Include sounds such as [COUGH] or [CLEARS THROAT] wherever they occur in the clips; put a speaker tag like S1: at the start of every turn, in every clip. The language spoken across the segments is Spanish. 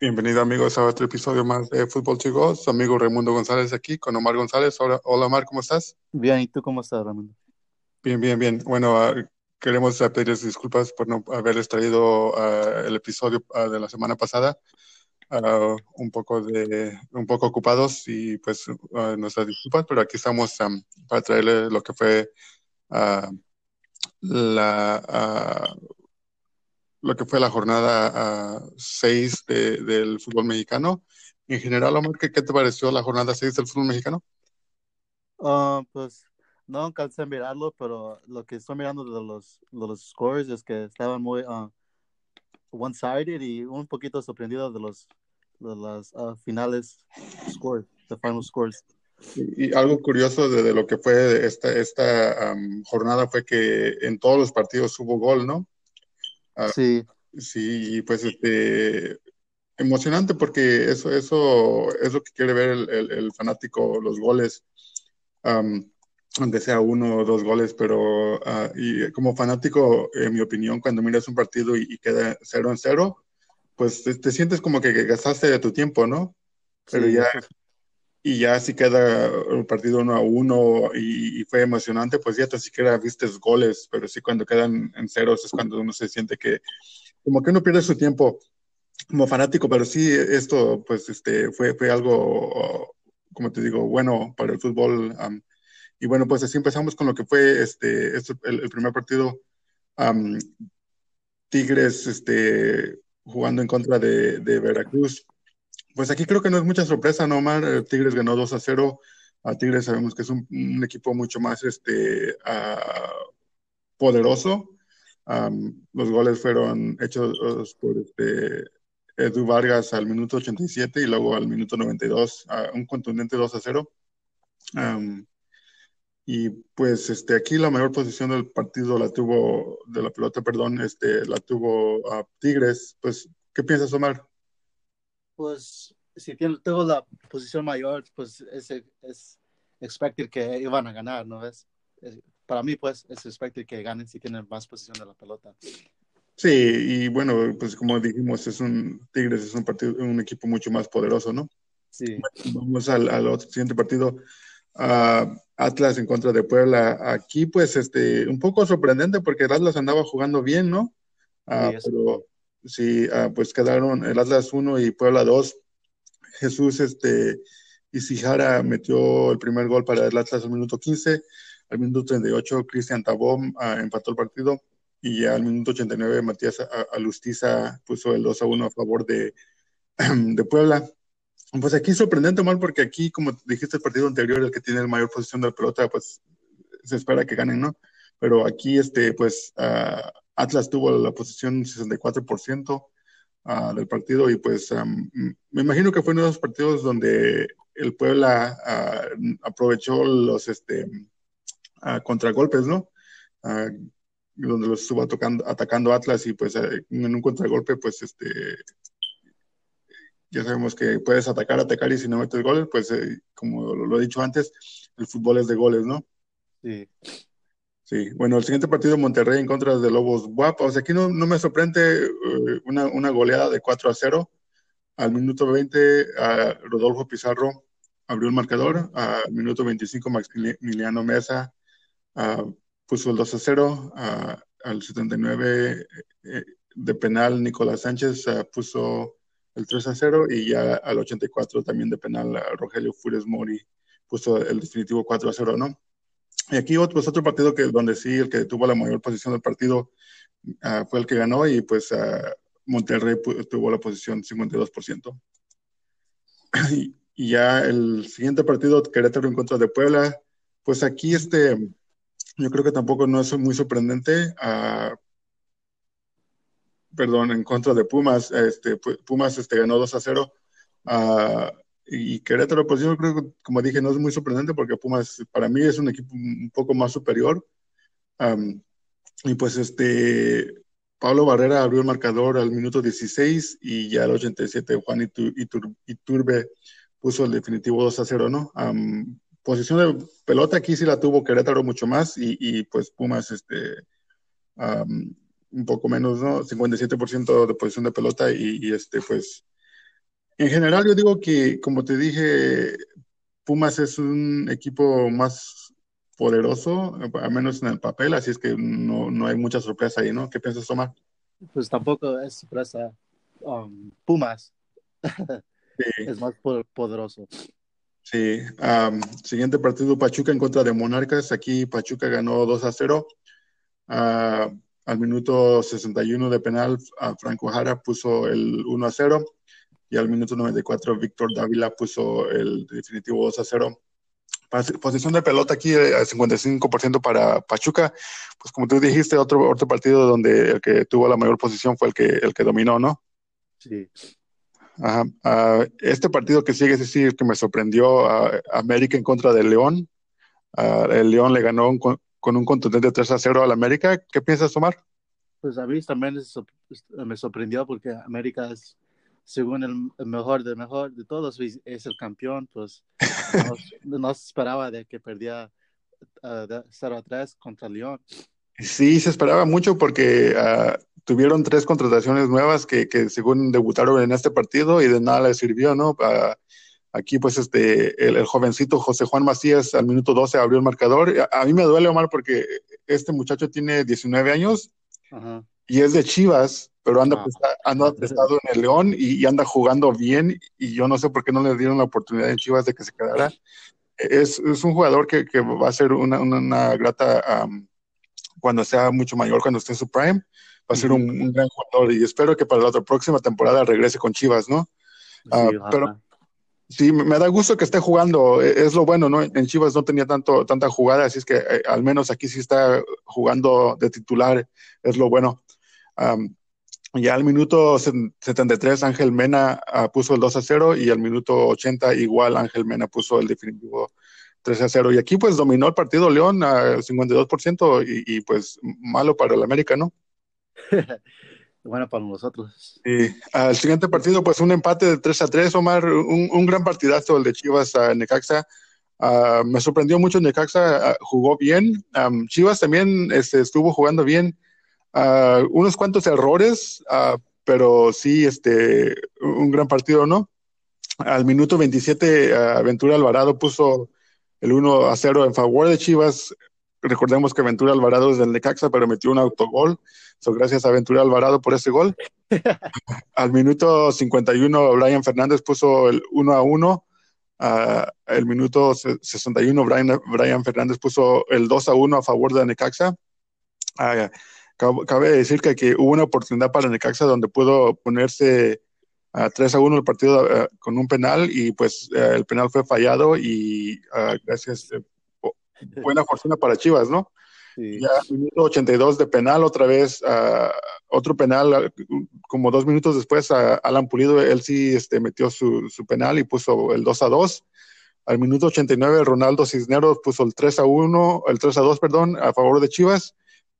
S1: Bienvenido amigos a otro episodio más de Fútbol Chico. Su amigo Raimundo González aquí con Omar González. Hola, hola Omar, ¿cómo estás?
S2: Bien, ¿y tú cómo estás, Raimundo?
S1: Bien, bien, bien. Bueno, uh, queremos pedirles disculpas por no haberles traído uh, el episodio de la semana pasada. un poco de un poco ocupados y pues nuestras disculpas, pero aquí estamos um, para traerles lo que fue la lo que fue la jornada 6 ah, del fútbol mexicano. En general, Omar, ¿qué, te pareció la jornada 6 del fútbol mexicano?
S2: Uh, pues no alcancé a mirarlo, pero lo que estoy mirando de los, de los scores es que estaban muy uh, one-sided y un poquito sorprendido de los de las uh, finales scores, the final scores.
S1: Y, algo curioso de, lo que fue esta, esta jornada fue que en todos los partidos hubo gol, ¿no?
S2: Ah, sí.
S1: Sí, pues este, emocionante porque eso, eso es lo que quiere ver el, fanático, los goles, aunque sea uno o dos goles, pero uh, y como fanático, en mi opinión, cuando miras un partido y, queda cero en cero, pues te, sientes como que, gastaste de tu tiempo, ¿no? Pero ya, [LAUGHS] y ya si queda el partido uno a uno y, fue emocionante, pues ya te siquiera viste goles, pero sí cuando quedan en ceros es cuando uno se siente que como que uno pierde su tiempo como fanático, pero sí esto pues este fue, fue algo, como te digo, bueno para el fútbol. y bueno, pues así empezamos con lo que fue este, este el, primer partido. Tigres este, jugando en contra de, de Veracruz. Pues aquí creo que no es mucha sorpresa, ¿no, Omar? Eh, Tigres ganó 2 a 0. A Tigres sabemos que es un, equipo mucho más este, uh, poderoso. los goles fueron hechos por este, Edu Vargas al minuto 87 y luego al minuto 92, uh, un contundente 2 a 0. y pues este, aquí la mayor posición del partido la tuvo, de la pelota, perdón, este, la tuvo a Tigres. Pues, ¿qué piensas, Omar?
S2: Pues si tengo la posición mayor, pues es, es expected que iban a ganar, ¿no ves? Para mí, pues, es expected que ganen si tienen más posición de la pelota.
S1: Sí, y bueno, pues como dijimos, es un Tigres, es un partido, un equipo mucho más poderoso, ¿no?
S2: Sí.
S1: Vamos al, al siguiente partido. Atlas en contra de Puebla. Aquí, pues, este, un poco sorprendente porque el Atlas andaba jugando bien, ¿no? Uh, pero sí, ah, pues quedaron el Atlas 1 y Puebla 2. Jesús este, Isijara metió el primer gol para el Atlas al minuto 15. Al minuto 38, Cristian Tabón ah, empató el partido. Y al minuto 89, Matías Alustiza puso el 2 a 1 a favor de, [CLEARS THROAT] de Puebla. Pues aquí sorprendente, mal, porque aquí, como dijiste, el partido anterior, el que tiene la mayor posición de la pelota, pues se espera que ganen, ¿no? Pero aquí, este, pues, uh, Atlas tuvo la posición 64% uh, del partido y pues me imagino que fue uno de los partidos donde el Puebla uh, aprovechó los este, uh, contragolpes, ¿no? donde los estuvo atacando, atacando Atlas y pues en un contragolpe pues este ya sabemos que puedes atacar, atacar y si no metes goles, pues eh, como lo he dicho antes, el fútbol es de goles, ¿no?
S2: Sí.
S1: Sí, bueno, el siguiente partido Monterrey en contra de Lobos WAP. O sea, aquí no, no me sorprende eh, una, una, goleada de 4 a 0. Al minuto 20, a Rodolfo Pizarro abrió el marcador. Al minuto 25, Maximiliano Mesa puso el 2 a 0. al 79 eh, de penal, Nicolás Sánchez puso el 3 a 0. Y ya al 84 también de penal, Rogelio Fures Mori puso el definitivo 4 a 0, ¿no? Y aquí otro, pues otro partido que donde sí el que tuvo la mayor posición del partido uh, fue el que ganó y pues uh, Monterrey tuvo la posición 52%. [CLEARS THROAT] y, ya el siguiente partido, Querétaro en contra de Puebla, pues aquí este, yo creo que tampoco no es muy sorprendente. Uh, perdón, en contra de Pumas, este, Pumas este, ganó 2 a 0. Y Querétaro, pues yo creo que, como dije, no es muy sorprendente porque Pumas para mí es un equipo un poco más superior. y pues este, Pablo Barrera abrió el marcador al minuto 16 y ya al 87 Juan Iturbe puso el definitivo 2 a 0, ¿no? posición de pelota aquí sí la tuvo Querétaro mucho más y, y pues Pumas este, un poco menos, ¿no? 57% de posición de pelota y, y este, pues En general, yo digo que, como te dije, Pumas es un equipo más poderoso, al menos en el papel, así es que no, no hay mucha sorpresa ahí, ¿no? ¿Qué piensas, Tomás?
S2: Pues tampoco es sorpresa. Um, Pumas [LAUGHS] es más poderoso.
S1: Sí, siguiente partido Pachuca en contra de Monarcas. Aquí Pachuca ganó 2 a 0. Ah, al minuto 61 de penal, a Franco Jara puso el 1 a 0. Y al minuto 94, Víctor Dávila puso el definitivo 2 a 0. Posición de pelota aquí eh, al 55% para Pachuca. Pues como tú dijiste, otro, otro partido donde el que tuvo la mayor posición fue el que, el que dominó, ¿no?
S2: Sí.
S1: Uh, este partido que sigue es decir que me sorprendió a América en contra de León. Uh, el León le ganó con, un contundente 3 a 0 al América. ¿Qué piensas, Omar?
S2: Pues a mí también me sorprendió porque América es, según el, mejor de mejor de todos, es el campeón. Pues [LAUGHS] no, se esperaba de que perdía uh, 0 a 3 contra León.
S1: Sí, se esperaba mucho porque tuvieron tres contrataciones nuevas que, según debutaron en este partido y de nada les sirvió, ¿no? aquí, pues, este, el, jovencito José Juan Macías al minuto 12 abrió el marcador. A, mí me duele, Omar, porque este muchacho tiene 19 años y es de Chivas, pero anda, ah. prestado en el León y, anda jugando bien y yo no sé por qué no le dieron la oportunidad en Chivas de que se quedara. Es, un jugador que, va a ser una, grata cuando sea mucho mayor, cuando esté en su prime va a ser un, gran jugador y espero que para la otra próxima temporada regrese con Chivas, ¿no? Ah, pero sí, me da gusto que esté jugando, e, es lo bueno, ¿no? En Chivas no tenía tanto, tanta jugada, así es que eh, al menos aquí sí está jugando de titular, es lo bueno. Ya al minuto 73 Ángel Mena ah, puso el 2 a 0 y al minuto 80 igual Ángel Mena puso el definitivo 3 a 0. Y aquí pues dominó el partido León a 52% y, y pues malo para el América, ¿no? [LAUGHS]
S2: bueno para nosotros.
S1: Y al siguiente partido, pues un empate de 3 a 3, Omar, un, gran partidazo el de Chivas a Necaxa. Ah, me sorprendió mucho Necaxa, ah, jugó bien. Chivas también este, estuvo jugando bien. Ah, unos cuantos errores, pero sí, este, un gran partido, ¿no? Al minuto 27, Aventura Alvarado puso el 1 a 0 en favor de Chivas. Recordemos que Aventura Alvarado es del Necaxa, pero metió un autogol. So, gracias a Aventura Alvarado por ese gol. [LAUGHS] Al minuto 51, Brian Fernández puso el 1 a 1. Uh, el minuto 61, Brian, Brian, Fernández puso el 2 a 1 a favor de Necaxa. Uh, cabe decir que, que, hubo una oportunidad para Necaxa donde pudo ponerse a 3 a 1 el partido uh, con un penal y pues eh, el penal fue fallado y gracias, eh, buena fortuna para Chivas, ¿no? Ya minuto 82 de penal, otra vez, uh, otro penal, como dos minutos después, Alan Pulido, él sí este, metió su, su, penal y puso el 2 a 2. Al minuto 89, Ronaldo Cisneros puso el 3 a 1, el 3 a 2, perdón, a favor de Chivas.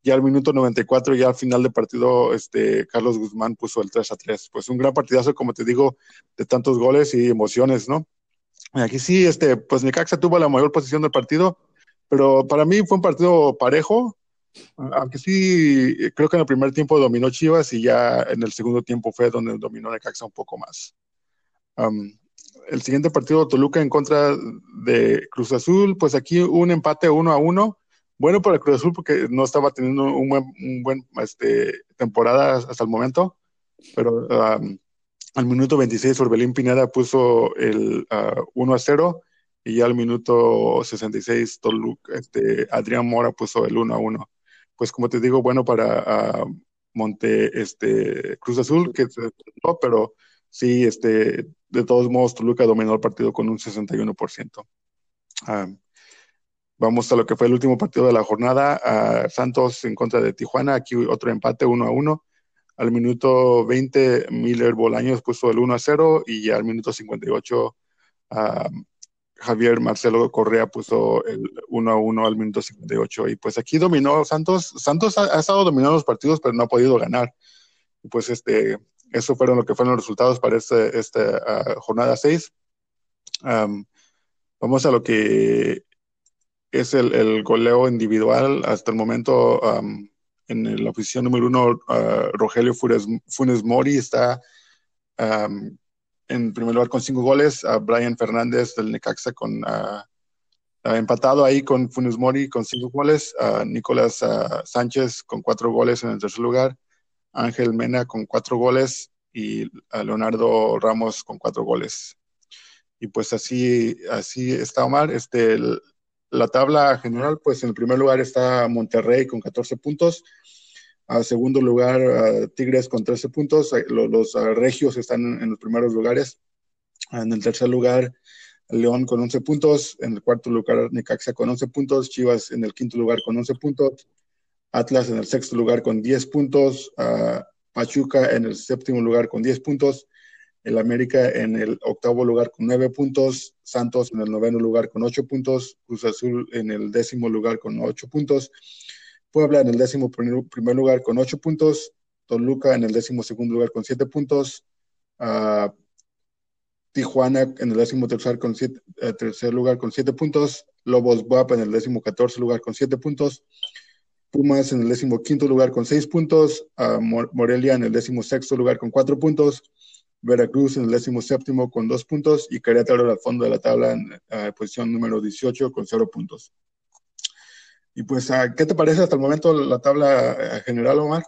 S1: Y al minuto 94, ya al final del partido, este, Carlos Guzmán puso el 3 a 3. Pues un gran partidazo, como te digo, de tantos goles y emociones, ¿no? Aquí sí, este, pues Necaxa tuvo la mayor posición del partido, pero para mí fue un partido parejo, aunque sí creo que en el primer tiempo dominó Chivas y ya en el segundo tiempo fue donde dominó Necaxa un poco más. el siguiente partido, Toluca en contra de Cruz Azul, pues aquí un empate uno a uno. Bueno para Cruz Azul porque no estaba teniendo un buen, un buen este, temporada hasta el momento, pero al minuto 26 Orbelín Pineda puso el 1 a 0 y ya al minuto 66 Toluca, este, Adrián Mora puso el 1 a 1. Pues como te digo, bueno para Monte este, Cruz Azul, que no, pero sí, este, de todos modos Toluca dominó el partido con un 61%. Ah, vamos a lo que fue el último partido de la jornada, Santos en contra de Tijuana, aquí otro empate 1 a 1. Al minuto 20, Miller Bolaños puso el 1 a 0 y al minuto 58, Javier Marcelo Correa puso el 1 a 1 al minuto 58 y pues aquí dominó Santos. Santos ha, estado dominando los partidos pero no ha podido ganar. Y pues este, eso fueron lo que fueron los resultados para esta este, jornada 6. vamos a lo que es el, goleo individual hasta el momento. en la posición número uno, Rogelio Funes, Mori está en primer lugar con cinco goles, a Brian Fernández del Necaxa con empatado ahí con Funes Mori con cinco goles, a Nicolás Sánchez con cuatro goles en el tercer lugar, Ángel Mena con cuatro goles y a Leonardo Ramos con cuatro goles. Y pues así, así está Omar. Este, la tabla general, pues en el primer lugar está Monterrey con 14 puntos. A segundo lugar, Tigres con 13 puntos. Los, los Regios están en los primeros lugares. En el tercer lugar, León con 11 puntos. En el cuarto lugar, Necaxa con 11 puntos. Chivas en el quinto lugar con 11 puntos. Atlas en el sexto lugar con 10 puntos. Pachuca en el séptimo lugar con 10 puntos. El América en el octavo lugar con 9 puntos. Santos en el noveno lugar con 8 puntos. Cruz Azul en el décimo lugar con 8 puntos. Puebla en el décimo primer lugar con 8 puntos. Toluca en el décimo segundo lugar con 7 puntos. Tijuana en el décimo tercer, con siete, eh, tercer lugar con siete puntos, Lobos Buap en el décimo catorce lugar con siete puntos, Pumas en el décimo quinto lugar con seis puntos, Morelia en el décimo sexto lugar con cuatro puntos, Veracruz en el décimo séptimo con dos puntos y Querétaro al fondo de la tabla en eh, posición número 18 con cero puntos. Y pues, ah, ¿qué te parece hasta el momento la tabla eh, general, Omar?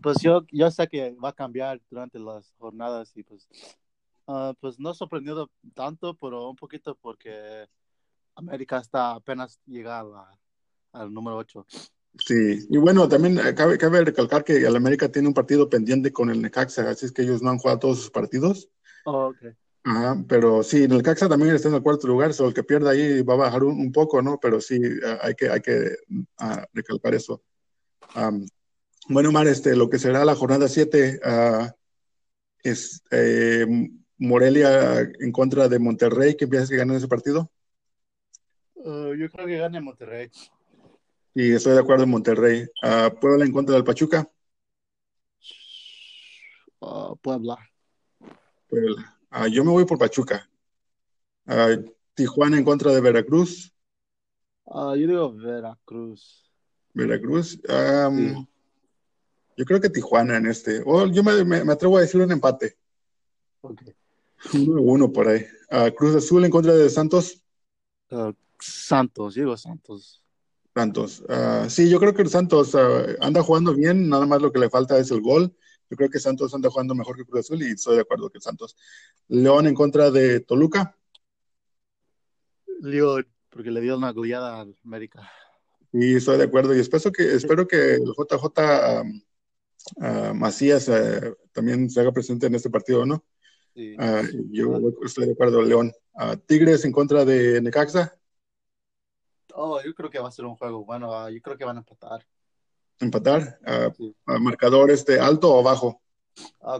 S2: Pues yo, yo sé que va a cambiar durante las jornadas y pues Ah, pues no sorprendido tanto, pero un poquito porque América está apenas llegando al número 8.
S1: Sí, y bueno, también cabe, cabe recalcar que el América tiene un partido pendiente con el Necaxa, así es que ellos no han jugado todos sus partidos.
S2: Oh, okay.
S1: Ajá, pero sí, el Necaxa también está en el cuarto lugar, solo el que pierda ahí va a bajar un, poco, ¿no? Pero sí, hay que, hay que recalcar eso. bueno, Omar, este, lo que será la jornada 7 ah, es eh, Morelia en contra de Monterrey, ¿qué piensas que gane ese partido?
S2: Uh, yo creo que gane Monterrey.
S1: Y estoy de acuerdo en Monterrey. Uh, Puebla en contra del Pachuca.
S2: Uh, Puebla.
S1: Puebla. yo me voy por Pachuca. Tijuana en contra de Veracruz.
S2: yo digo Veracruz.
S1: Veracruz. Um, yo creo que Tijuana en este. O yo me, atrevo a decir un empate.
S2: Okay.
S1: Uno, por ahí. Cruz Azul en contra de Santos.
S2: Ah, Santos, digo Santos.
S1: Santos. Ah, sí, yo creo que Santos ah, anda jugando bien, nada más lo que le falta es el gol. Yo creo que Santos anda jugando mejor que Cruz Azul y estoy de acuerdo que Santos. León en contra de Toluca.
S2: León, porque le dio una goleada a América.
S1: Y estoy de acuerdo y espero que, espero que el JJ Macías eh, también se haga presente en este partido, ¿no? Ah, yo estoy de acuerdo, León. Uh, Tigres en contra de Necaxa.
S2: Oh, yo creo que va a ser un juego bueno. Ah, yo creo que van a empatar.
S1: ¿Empatar? ¿Marcador este alto o bajo?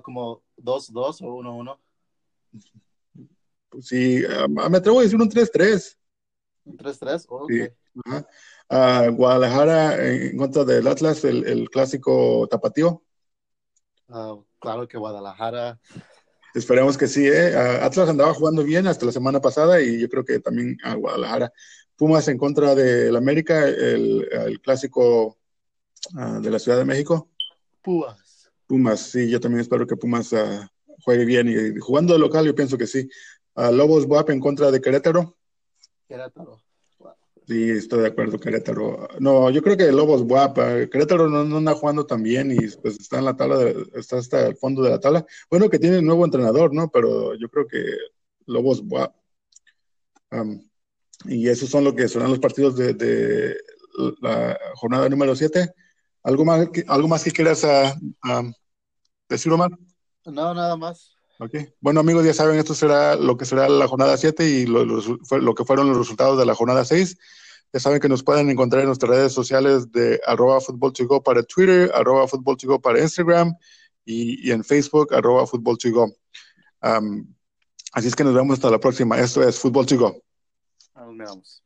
S2: como 2-2 o 1-1.
S1: Pues sí, me atrevo a decir un 3-3.
S2: ¿Un 3-3?
S1: sí. Guadalajara en contra del Atlas, el, el clásico tapatío.
S2: claro que Guadalajara
S1: Esperemos que sí, ¿eh? Atlas andaba jugando bien hasta la semana pasada y yo creo que también a Guadalajara. Pumas en contra del América, el, clásico ah, de la Ciudad de México.
S2: Pumas.
S1: Pumas, sí, yo también espero que Pumas ah, juegue bien y jugando de local yo pienso que sí. Lobos Buap en contra de Querétaro.
S2: Querétaro.
S1: Sí, estoy de acuerdo, Querétaro. No, yo creo que Lobos guapa. Querétaro no, no, anda jugando tan bien y pues está en la tabla, está hasta el fondo de la tabla. Bueno, que tiene un nuevo entrenador, ¿no? Pero yo creo que Lobos guapa. y esos son lo que serán los partidos de, la jornada número 7. ¿Algo más, ¿Algo más que quieras uh, decir, Omar?
S2: No, nada más.
S1: Okay. Bueno, amigos, ya saben, esto será lo que será la jornada 7 y lo, que fueron los resultados de la jornada 6. Ya saben que nos pueden encontrar en nuestras redes sociales de arroba fútbol para Twitter, arroba fútbol para Instagram y, en Facebook, arroba fútbol go. así es que nos vemos hasta la próxima. Esto es Fútbol
S2: vemos.